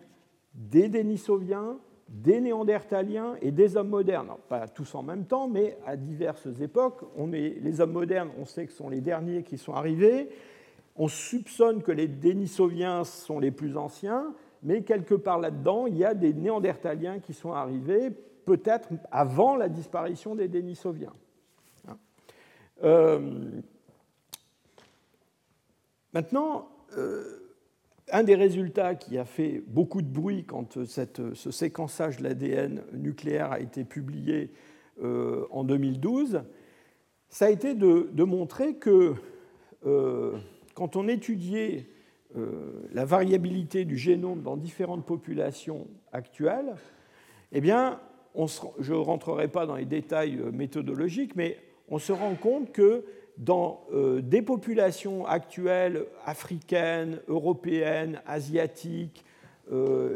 des Denisoviens, des Néandertaliens et des hommes modernes. pas tous en même temps, mais à diverses époques. On les hommes modernes, on sait que sont les derniers qui sont arrivés. On soupçonne que les Denisoviens sont les plus anciens, mais quelque part là-dedans, il y a des néandertaliens qui sont arrivés, peut-être avant la disparition des Denisoviens. Hein. Euh, maintenant, euh, un des résultats qui a fait beaucoup de bruit quand ce séquençage de l'ADN nucléaire a été publié euh, en 2012, ça a été de, montrer que quand on étudiait euh, la variabilité du génome dans différentes populations actuelles, eh bien, je ne rentrerai pas dans les détails euh, méthodologiques, mais on se rend compte que dans euh, des populations actuelles africaines, européennes, asiatiques,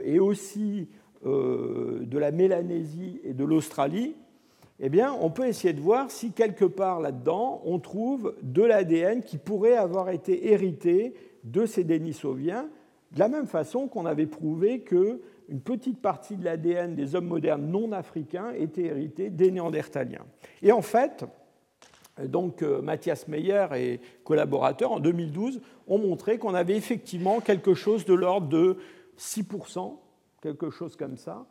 et aussi de la Mélanésie et de l'Australie, eh bien, on peut essayer de voir si quelque part là-dedans, on trouve de l'ADN qui pourrait avoir été hérité de ces Denisoviens, de la même façon qu'on avait prouvé qu'une petite partie de l'ADN des hommes modernes non africains était héritée des Néandertaliens. Et en fait, donc euh, Mathias Meyer et collaborateurs, en 2012, ont montré qu'on avait effectivement quelque chose de l'ordre de 6%, quelque chose comme ça,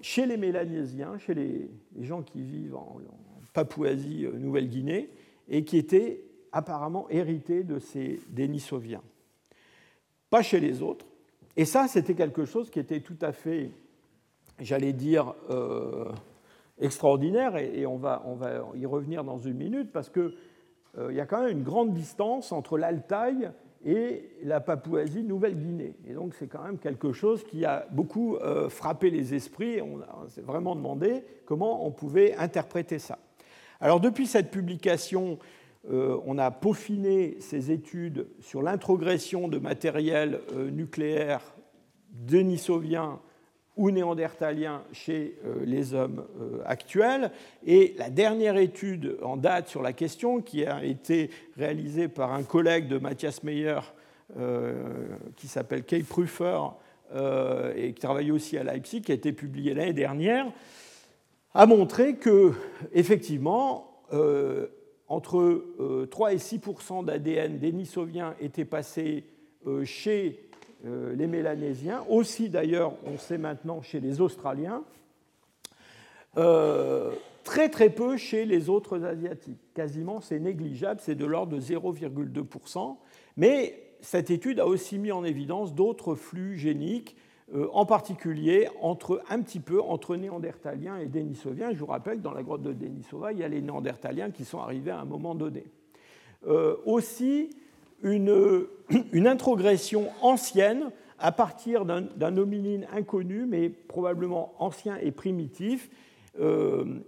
chez les Mélanésiens, chez les, gens qui vivent en, en Papouasie-Nouvelle-Guinée, euh, et qui étaient apparemment hérité de ces Denisoviens. Pas chez les autres. Et ça, c'était quelque chose qui était tout à fait, j'allais dire, euh, extraordinaire, et, on, va, y revenir dans une minute, parce que il y a quand même une grande distance entre l'Altaï et la Papouasie-Nouvelle-Guinée. Et donc c'est quand même quelque chose qui a beaucoup frappé les esprits. On, on s'est vraiment demandé comment on pouvait interpréter ça. Alors depuis cette publication, on a peaufiné ces études sur l'introgression de matériel nucléaire denisovien ou néandertalien chez euh, les hommes euh, actuels. Et la dernière étude en date sur la question, qui a été réalisée par un collègue de Matthias Meyer, euh, qui s'appelle Kay Prüfer, et qui travaille aussi à Leipzig, qui a été publiée l'année dernière, a montré que, effectivement, entre 3 et 6 d'ADN dénisovien étaient passés chez les Mélanésiens, aussi d'ailleurs, on sait maintenant, chez les Australiens, euh, très très peu chez les autres Asiatiques. Quasiment, c'est négligeable, c'est de l'ordre de 0,2%. Mais cette étude a aussi mis en évidence d'autres flux géniques, euh, en particulier entre, un petit peu entre Néandertaliens et Denisoviens. Je vous rappelle que dans la grotte de Denisova, il y a les Néandertaliens qui sont arrivés à un moment donné. aussi, <clears throat> une, introgression ancienne à partir d'un hominine inconnu, mais probablement ancien et primitif, euh,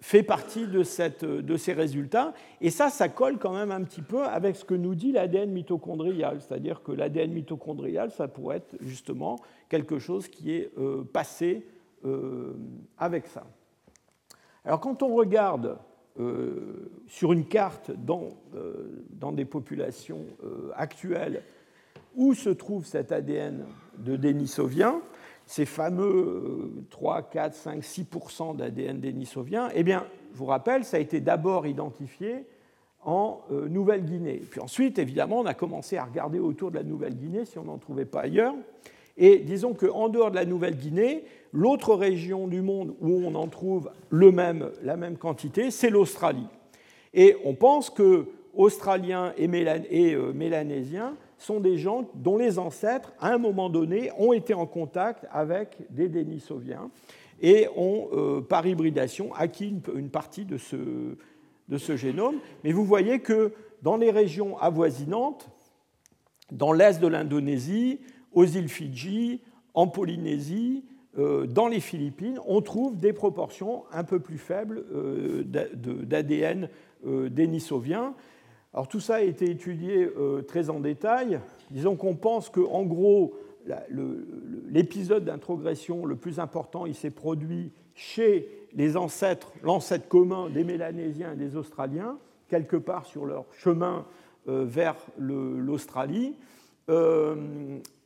fait partie de, ces résultats. Et ça, ça colle quand même un petit peu avec ce que nous dit l'ADN mitochondrial. C'est-à-dire que l'ADN mitochondrial, ça pourrait être justement quelque chose qui est euh, passé euh, avec ça. Alors quand on regarde euh, sur une carte dans, euh, dans des populations euh, actuelles où se trouve cet ADN de Denisovien, ces fameux 3, 4, 5, 6% d'ADN dénisovien, eh bien, je vous rappelle, ça a été d'abord identifié en Nouvelle-Guinée. Puis ensuite, évidemment, on a commencé à regarder autour de la Nouvelle-Guinée si on n'en trouvait pas ailleurs. Et disons qu'en dehors de la Nouvelle-Guinée, l'autre région du monde où on en trouve le même, la même quantité, c'est l'Australie. Et on pense que Australiens et, euh, Mélanésiens sont des gens dont les ancêtres, à un moment donné, ont été en contact avec des Denisoviens et ont, euh, par hybridation, acquis une, partie de ce, de ce génome. Mais vous voyez que dans les régions avoisinantes, dans l'est de l'Indonésie, aux îles Fidji, en Polynésie, euh, dans les Philippines, on trouve des proportions un peu plus faibles euh, d'ADN euh, dénisovien. Alors tout ça a été étudié très en détail. Disons qu'on pense qu'en gros, l'épisode d'introgression le plus important, il s'est produit chez les ancêtres, l'ancêtre commun des Mélanésiens et des Australiens, quelque part sur leur chemin vers l'Australie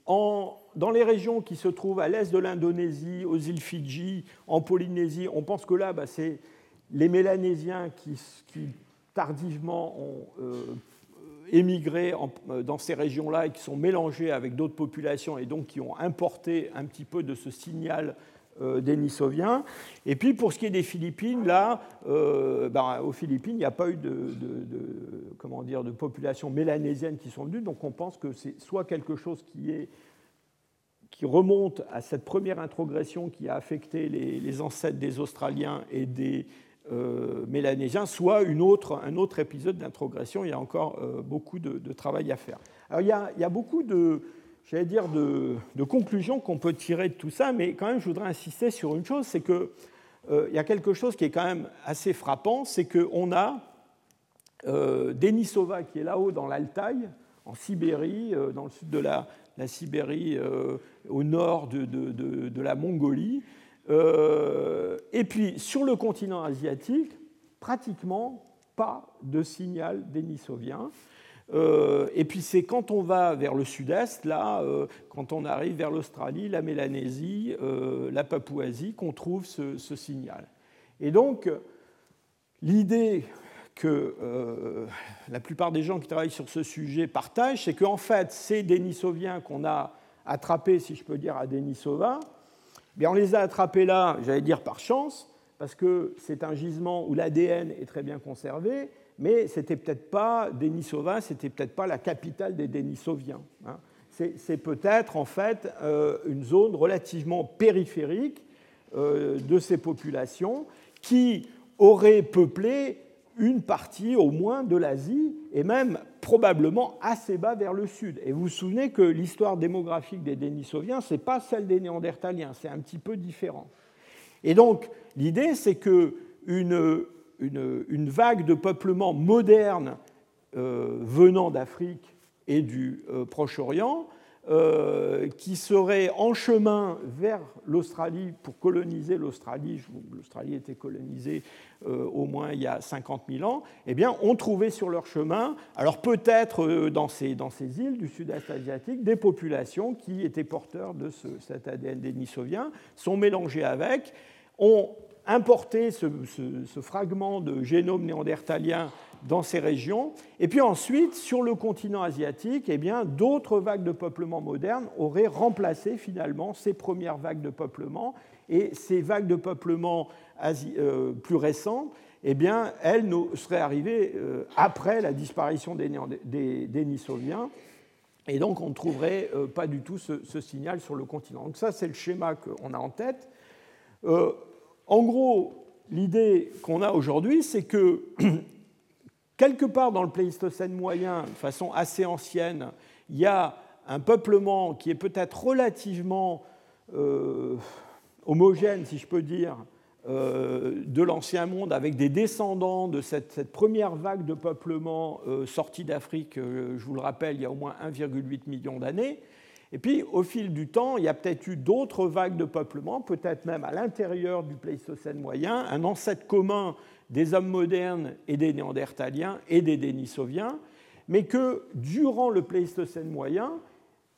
dans les régions qui se trouvent à l'est de l'Indonésie, aux îles Fidji, en Polynésie, on pense que là, bah, c'est les Mélanésiens qui, tardivement ont euh, émigré euh, dans ces régions-là et qui sont mélangés avec d'autres populations et donc qui ont importé un petit peu de ce signal euh, dénisovien. Et puis pour ce qui est des Philippines, là, bah, aux Philippines, il n'y a pas eu de, comment dire, de population mélanésienne qui sont venues, donc on pense que c'est soit quelque chose qui est qui remonte à cette première introgression qui a affecté les, ancêtres des Australiens et des euh, Mélanésiens, soit une autre, un autre épisode d'introgression. Il y a encore euh, beaucoup de, travail à faire. Alors, il, y a, il y a beaucoup de, j'allais dire, de, conclusions qu'on peut tirer de tout ça, mais quand même, je voudrais insister sur une chose, c'est qu'il euh, y a quelque chose qui est quand même assez frappant, c'est qu'on a Denisova qui est là-haut dans l'Altaï, en Sibérie, dans le sud de la, Sibérie euh, au nord de, la Mongolie. Euh, et puis sur le continent asiatique, pratiquement pas de signal dénisovien. Euh, et puis c'est quand on va vers le sud-est, là, quand on arrive vers l'Australie, la Mélanésie, la Papouasie, qu'on trouve ce, signal. Et donc, l'idée que euh, la plupart des gens qui travaillent sur ce sujet partagent, c'est qu'en fait, ces Denisoviens qu'on a attrapés, si je peux dire, à Denisova, bien on les a attrapés là, j'allais dire par chance, parce que c'est un gisement où l'ADN est très bien conservé, mais c'était peut-être pas Denisova, c'était peut-être pas la capitale des Denisoviens. Hein. C'est peut-être en fait euh, une zone relativement périphérique euh, de ces populations qui aurait peuplé une partie au moins de l'Asie et même probablement assez bas vers le sud. Et vous vous souvenez que l'histoire démographique des Denisoviens, ce n'est pas celle des Néandertaliens, c'est un petit peu différent. Et donc l'idée, c'est que une, une, vague de peuplement moderne euh, venant d'Afrique et du euh, Proche-Orient euh, qui serait en chemin vers l'Australie pour coloniser l'Australie, l'Australie était colonisée au moins il y a 50 000 ans, eh bien, ont trouvé sur leur chemin, alors peut-être dans, ces, dans ces îles du sud-est asiatique, des populations qui étaient porteurs de ce, cet ADN dénisovien, sont mélangées avec, ont importé ce, fragment de génome néandertalien dans ces régions. Et puis ensuite, sur le continent asiatique, eh d'autres vagues de peuplement modernes auraient remplacé finalement ces premières vagues de peuplement. Et ces vagues de peuplement euh, plus récentes, eh bien, elles seraient arrivées euh, après la disparition des, des, Nisoviens. Et donc, on ne trouverait euh, pas du tout ce, signal sur le continent. Donc ça, c'est le schéma qu'on a en tête. En gros, l'idée qu'on a aujourd'hui, c'est que <clears throat> Quelque part dans le Pléistocène moyen, de façon assez ancienne, il y a un peuplement qui est peut-être relativement euh, homogène, si je peux dire, euh, de l'ancien monde, avec des descendants de cette, première vague de peuplement euh, sortie d'Afrique, je vous le rappelle, il y a au moins 1,8 million d'années. Et puis, au fil du temps, il y a peut-être eu d'autres vagues de peuplement, peut-être même à l'intérieur du Pléistocène moyen, un ancêtre commun des hommes modernes et des néandertaliens et des dénisoviens, mais que durant le Pléistocène moyen,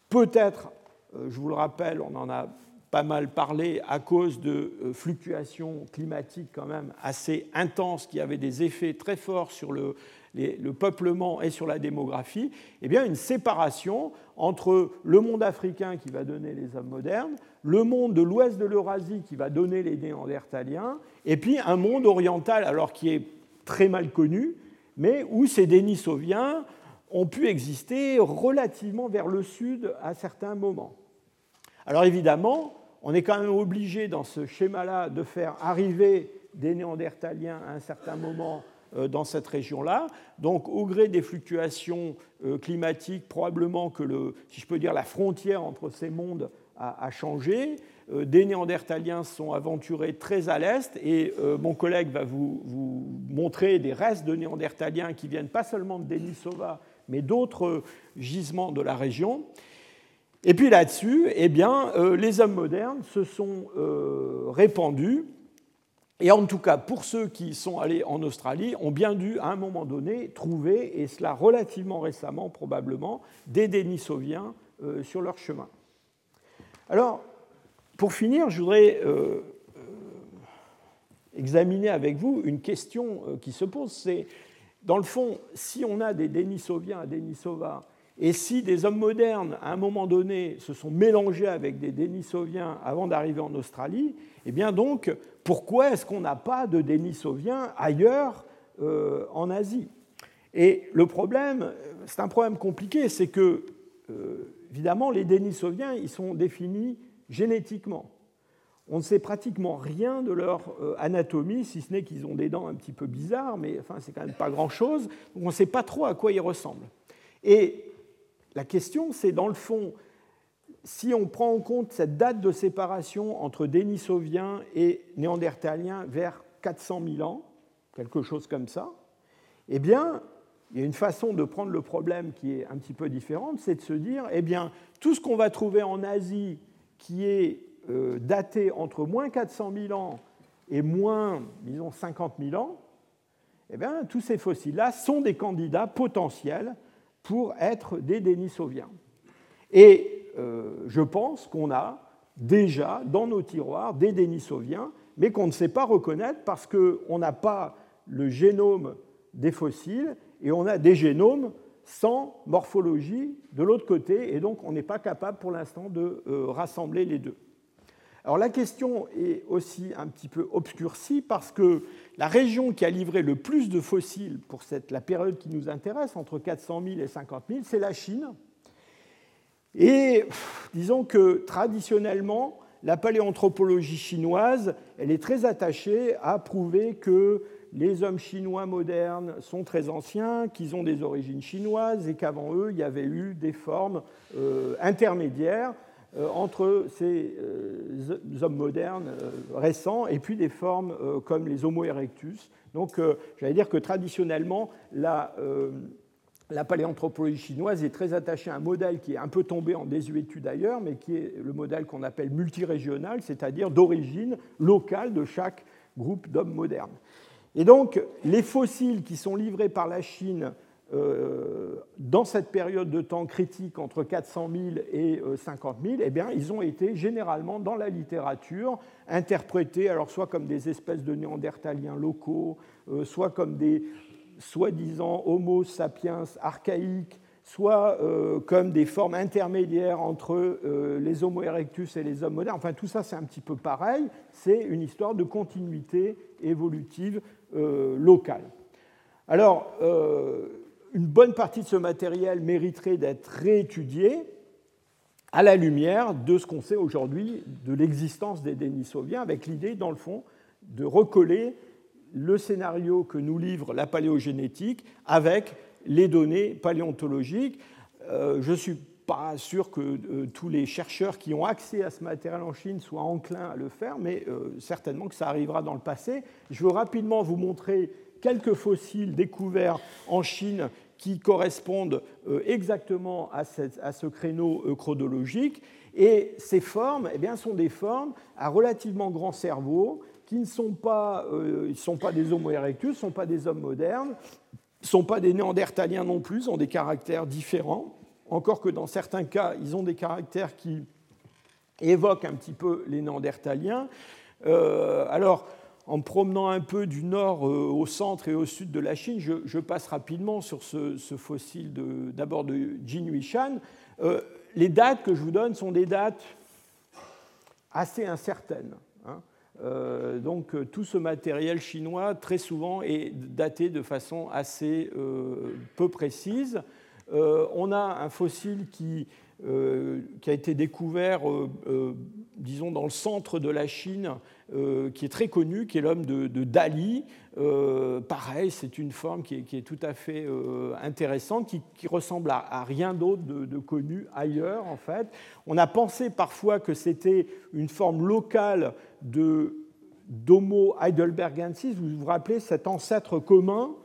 peut-être, euh, je vous le rappelle, on en a pas mal parlé à cause de euh, fluctuations climatiques quand même assez intenses qui avaient des effets très forts sur le, le peuplement et sur la démographie, eh bien une séparation entre le monde africain qui va donner les hommes modernes, le monde de l'ouest de l'Eurasie qui va donner les néandertaliens, et puis un monde oriental, alors qui est très mal connu, mais où ces Denisoviens ont pu exister relativement vers le sud à certains moments. Alors évidemment, on est quand même obligé dans ce schéma-là de faire arriver des néandertaliens à un certain moment euh, dans cette région-là. Donc, au gré des fluctuations euh, climatiques, probablement que, le, si je peux dire, la frontière entre ces mondes a, changé. Euh, des Néandertaliens sont aventurés très à l'est et mon collègue va vous, vous, montrer des restes de Néandertaliens qui viennent pas seulement de Denisova, mais d'autres gisements de la région. Et puis là-dessus, eh bien, les hommes modernes se sont répandus et en tout cas, pour ceux qui sont allés en Australie, ont bien dû, à un moment donné, trouver, et cela relativement récemment probablement, des Denisoviens euh, sur leur chemin. Alors, pour finir, je voudrais euh, euh, examiner avec vous une question qui se pose, c'est, dans le fond, si on a des Denisoviens à Denisova, et si des hommes modernes, à un moment donné, se sont mélangés avec des Denisoviens avant d'arriver en Australie, eh bien donc, pourquoi est-ce qu'on n'a pas de Denisoviens ailleurs euh, en Asie? Et le problème, c'est un problème compliqué, c'est que, euh, évidemment, les Denisoviens, ils sont définis génétiquement. On ne sait pratiquement rien de leur euh, anatomie, si ce n'est qu'ils ont des dents un petit peu bizarres, mais enfin, c'est quand même pas grand-chose. Donc on ne sait pas trop à quoi ils ressemblent. Et la question, c'est dans le fond, si on prend en compte cette date de séparation entre Denisoviens et Néandertaliens vers 400 000 ans, quelque chose comme ça, eh bien, il y a une façon de prendre le problème qui est un petit peu différente, c'est de se dire, eh bien, tout ce qu'on va trouver en Asie qui est euh, daté entre moins 400 000 ans et moins, disons, 50 000 ans, eh bien, tous ces fossiles-là sont des candidats potentiels pour être des Denisoviens. Et euh, je pense qu'on a déjà dans nos tiroirs des Denisoviens, mais qu'on ne sait pas reconnaître parce qu'on n'a pas le génome des fossiles et on a des génomes sans morphologie de l'autre côté, et donc on n'est pas capable pour l'instant de euh, rassembler les deux. Alors la question est aussi un petit peu obscurcie parce que la région qui a livré le plus de fossiles pour cette, la période qui nous intéresse, entre 400 000 et 50 000, c'est la Chine, et disons que traditionnellement, la paléanthropologie chinoise, elle est très attachée à prouver que les hommes chinois modernes sont très anciens, qu'ils ont des origines chinoises et qu'avant eux, il y avait eu des formes euh, intermédiaires entre ces euh, hommes modernes récents et puis des formes comme les Homo erectus. Donc, j'allais dire que traditionnellement, la, la paléanthropologie chinoise est très attachée à un modèle qui est un peu tombé en désuétude ailleurs, mais qui est le modèle qu'on appelle multirégional, c'est-à-dire d'origine locale de chaque groupe d'hommes modernes. Et donc, les fossiles qui sont livrés par la Chine euh, dans cette période de temps critique entre 400 000 et 50 euh, 000, eh bien, ils ont été généralement dans la littérature interprétés, alors soit comme des espèces de néandertaliens locaux, euh, soit comme des soi-disant Homo sapiens archaïques, soit comme des formes intermédiaires entre les Homo erectus et les hommes modernes. Enfin, tout ça, c'est un petit peu pareil. C'est une histoire de continuité évolutive euh, local. Alors, euh, une bonne partie de ce matériel mériterait d'être réétudié à la lumière de ce qu'on sait aujourd'hui de l'existence des Denisoviens, avec l'idée, dans le fond, de recoller le scénario que nous livre la paléogénétique avec les données paléontologiques. Euh, je suis pas sûr que euh, tous les chercheurs qui ont accès à ce matériel en Chine soient enclins à le faire, mais euh, certainement que ça arrivera dans le passé. Je veux rapidement vous montrer quelques fossiles découverts en Chine qui correspondent euh, exactement à, ce créneau chronologique. Et ces formes eh bien, sont des formes à relativement grand cerveau qui ne sont pas, sont pas des Homo erectus, ne sont pas des hommes modernes, ne sont pas des néandertaliens non plus, ont des caractères différents encore que dans certains cas, ils ont des caractères qui évoquent un petit peu les Néandertaliens. Euh, alors, en me promenant un peu du nord euh, au centre et au sud de la Chine, je, passe rapidement sur ce, fossile d'abord de, Jin Huishan. Euh, les dates que je vous donne sont des dates assez incertaines. Hein. donc tout ce matériel chinois, très souvent, est daté de façon assez peu précise. Euh, on a un fossile qui, euh, qui a été découvert, euh, disons, dans le centre de la Chine, qui est très connu, qui est l'homme de, Dali. pareil, c'est une forme qui est, tout à fait intéressante, qui, ressemble à, rien d'autre de, connu ailleurs, en fait. On a pensé parfois que c'était une forme locale de d'Homo heidelbergensis. Vous vous rappelez cet ancêtre commun euh,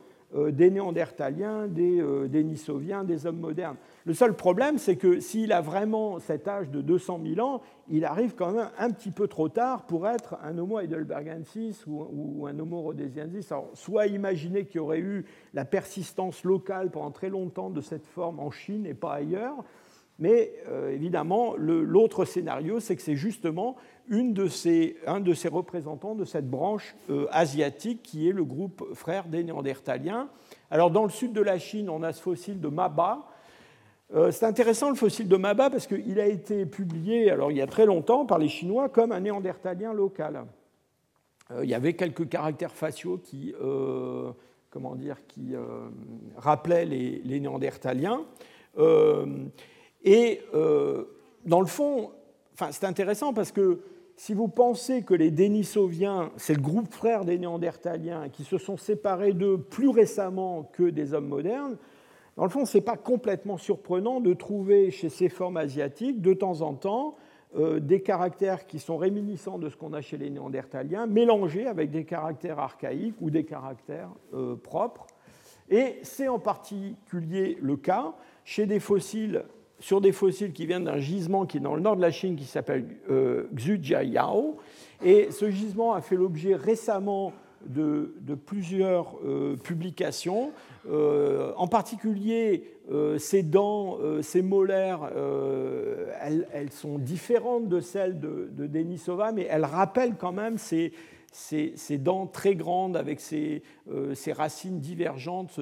des Néandertaliens, des euh, Denisoviens, des hommes modernes. Le seul problème, c'est que s'il a vraiment cet âge de 200 000 ans, il arrive quand même un petit peu trop tard pour être un Homo heidelbergensis ou, un Homo rhodesiensis. soit imaginer qu'il y aurait eu la persistance locale pendant très longtemps de cette forme en Chine et pas ailleurs, mais euh, évidemment, l'autre scénario, c'est que c'est justement de un de ces représentants de cette branche euh, asiatique qui est le groupe frère des Néandertaliens. Alors, dans le sud de la Chine, on a ce fossile de Maba. Euh, c'est intéressant le fossile de Maba parce qu'il a été publié alors, il y a très longtemps par les Chinois comme un néandertalien local. il y avait quelques caractères faciaux qui, comment dire, qui rappelaient les, les néandertaliens. Et euh, dans le fond, c'est intéressant parce que si vous pensez que les Denisoviens, c'est le groupe frère des Néandertaliens qui se sont séparés d'eux plus récemment que des hommes modernes, dans le fond, ce n'est pas complètement surprenant de trouver chez ces formes asiatiques, de temps en temps, euh, des caractères qui sont réminiscents de ce qu'on a chez les Néandertaliens, mélangés avec des caractères archaïques ou des caractères euh, propres. Et c'est en particulier le cas chez des fossiles sur des fossiles qui viennent d'un gisement qui est dans le nord de la Chine qui s'appelle euh, Xujiayao. Et ce gisement a fait l'objet récemment de, plusieurs euh, publications. Euh, en particulier, ces dents, ces molaires, elles, sont différentes de celles de, Denisova, mais elles rappellent quand même ces, dents très grandes avec ces racines divergentes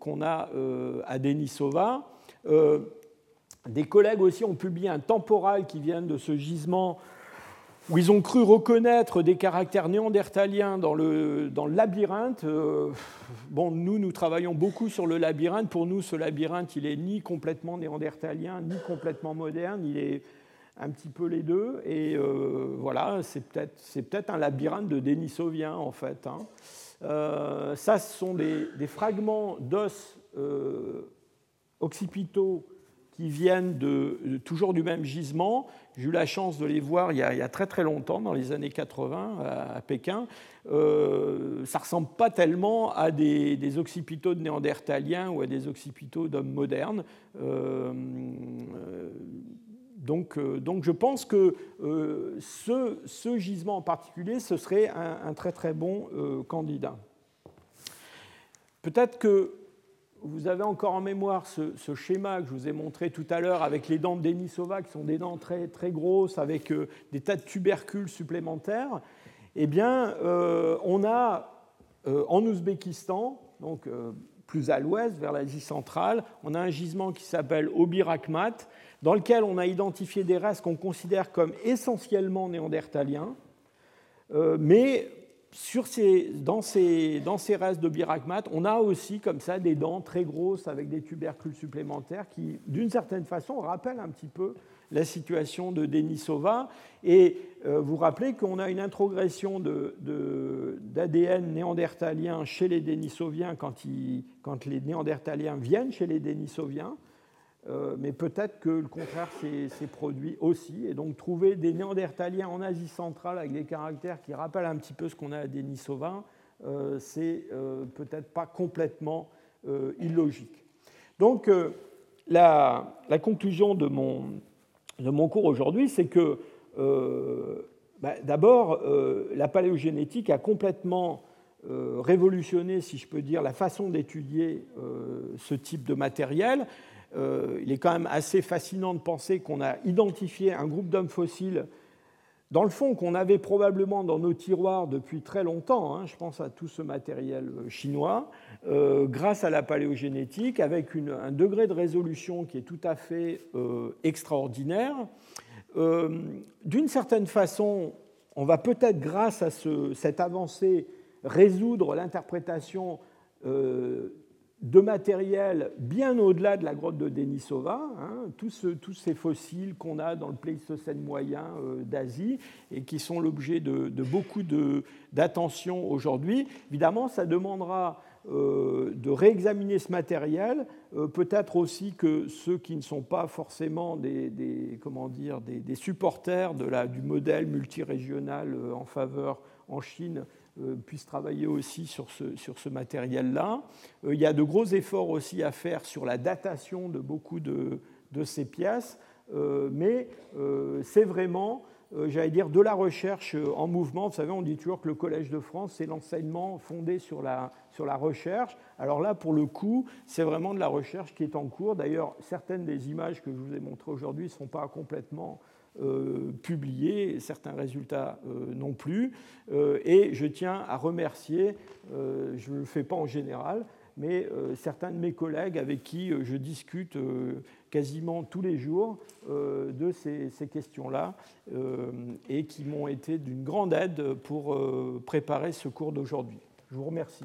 qu'on a à Denisova. Des collègues aussi ont publié un temporal qui vient de ce gisement où ils ont cru reconnaître des caractères néandertaliens dans le, dans le labyrinthe. Euh, bon, nous, nous travaillons beaucoup sur le labyrinthe. Pour nous, ce labyrinthe, il est ni complètement néandertalien, ni complètement moderne. Il est un petit peu les deux. Et euh, voilà, c'est peut-être peut un labyrinthe de Denisovien, en fait. Hein. ça, ce sont des, fragments d'os occipitaux qui viennent de, toujours du même gisement. J'ai eu la chance de les voir il y, a, très très longtemps, dans les années 80, à, Pékin. Euh, ça ne ressemble pas tellement à des, occipitaux de néandertaliens ou à des occipitaux d'hommes modernes. Euh, donc, euh, donc, je pense que ce, ce, gisement en particulier, ce serait un, un très très bon candidat. Peut-être que vous avez encore en mémoire ce, schéma que je vous ai montré tout à l'heure avec les dents de Denisova, qui sont des dents très, très grosses, avec euh, des tas de tubercules supplémentaires. Eh bien, euh, on a euh, en Ouzbékistan, donc plus à l'ouest, vers l'Asie centrale, on a un gisement qui s'appelle Obirakmat, dans lequel on a identifié des restes qu'on considère comme essentiellement néandertaliens, mais dans, ces, dans ces restes de biragmat, on a aussi comme ça des dents très grosses avec des tubercules supplémentaires qui, d'une certaine façon, rappellent un petit peu la situation de Denisova. Et euh, vous rappelez qu'on a une introgression d'ADN de, néandertalien chez les Denisoviens quand, quand les néandertaliens viennent chez les Denisoviens. Euh, mais peut-être que le contraire s'est produit aussi. Et donc trouver des néandertaliens en Asie centrale avec des caractères qui rappellent un petit peu ce qu'on a à Denisova, euh, c'est euh, peut-être pas complètement illogique. Donc la, conclusion de mon, de mon cours aujourd'hui, c'est que bah, d'abord, la paléogénétique a complètement révolutionné, si je peux dire, la façon d'étudier ce type de matériel. Euh, il est quand même assez fascinant de penser qu'on a identifié un groupe d'hommes fossiles, dans le fond, qu'on avait probablement dans nos tiroirs depuis très longtemps, hein, je pense à tout ce matériel euh, chinois, euh, grâce à la paléogénétique, avec un degré de résolution qui est tout à fait extraordinaire. D'une certaine façon, on va peut-être, grâce à cette avancée, résoudre l'interprétation de matériel bien au-delà de la grotte de Denisova, hein, tous, ces fossiles qu'on a dans le Pléistocène moyen euh, d'Asie et qui sont l'objet de, beaucoup d'attention aujourd'hui. Évidemment, ça demandera euh, de réexaminer ce matériel, euh, peut-être aussi que ceux qui ne sont pas forcément des, comment dire, des, supporters du modèle multirégional en faveur en Chine puissent travailler aussi sur ce, sur ce matériel-là. Euh, il y a de gros efforts aussi à faire sur la datation de beaucoup de, de ces pièces, euh, mais c'est vraiment, j'allais dire, de la recherche en mouvement. Vous savez, on dit toujours que le Collège de France, c'est l'enseignement fondé sur la, sur la recherche. Alors là, pour le coup, c'est vraiment de la recherche qui est en cours. D'ailleurs, certaines des images que je vous ai montrées aujourd'hui ne sont pas complètement euh, publiés, certains résultats euh, non plus. Euh, et je tiens à remercier, je ne le fais pas en général, mais certains de mes collègues avec qui je discute quasiment tous les jours de ces, ces questions-là et qui m'ont été d'une grande aide pour préparer ce cours d'aujourd'hui. Je vous remercie.